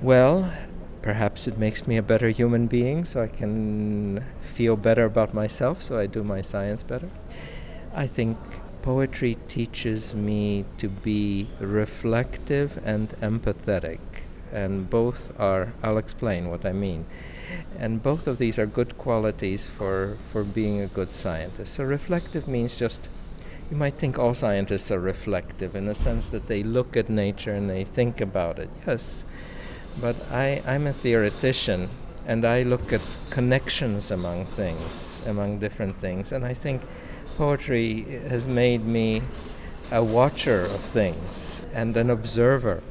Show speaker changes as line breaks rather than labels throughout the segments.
Well, perhaps it makes me a better human being so I can feel better about myself, so I do my science better. I think poetry teaches me to be reflective and empathetic, and both are, I'll explain what I mean. And both of these are good qualities for, for being a good scientist. So, reflective means just you might think all scientists are reflective in the sense that they look at nature and they think about it. Yes, but I, I'm a theoretician and I look at connections among things, among different things, and I think poetry has made me a watcher of things and an observer,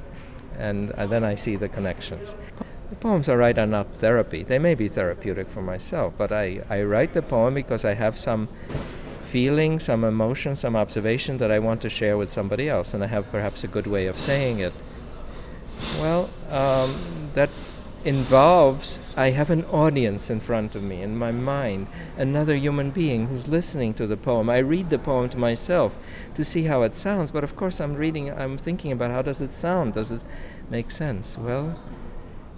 and, and then I see the connections. The poems I write are not therapy. They may be therapeutic for myself, but I, I write the poem because I have some feeling, some emotion, some observation that I want to share with somebody else, and I have perhaps a good way of saying it. Well, um, that involves I have an audience in front of me in my mind, another human being who's listening to the poem. I read the poem to myself to see how it sounds, but of course I'm reading, I'm thinking about how does it sound? Does it make sense? Well,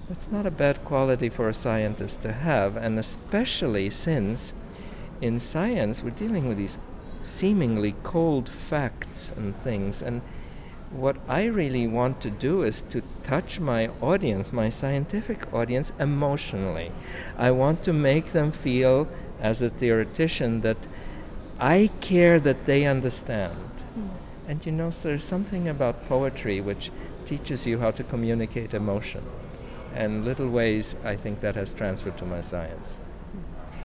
that's not a bad quality for a scientist to have, and especially since in science we're dealing with these seemingly cold facts and things. And what I really want to do is to touch my audience, my scientific audience, emotionally. I want to make them feel, as a theoretician, that I care that they understand. Mm. And you know, so there's something about poetry which teaches you how to communicate emotion and little ways I think that has transferred to my science.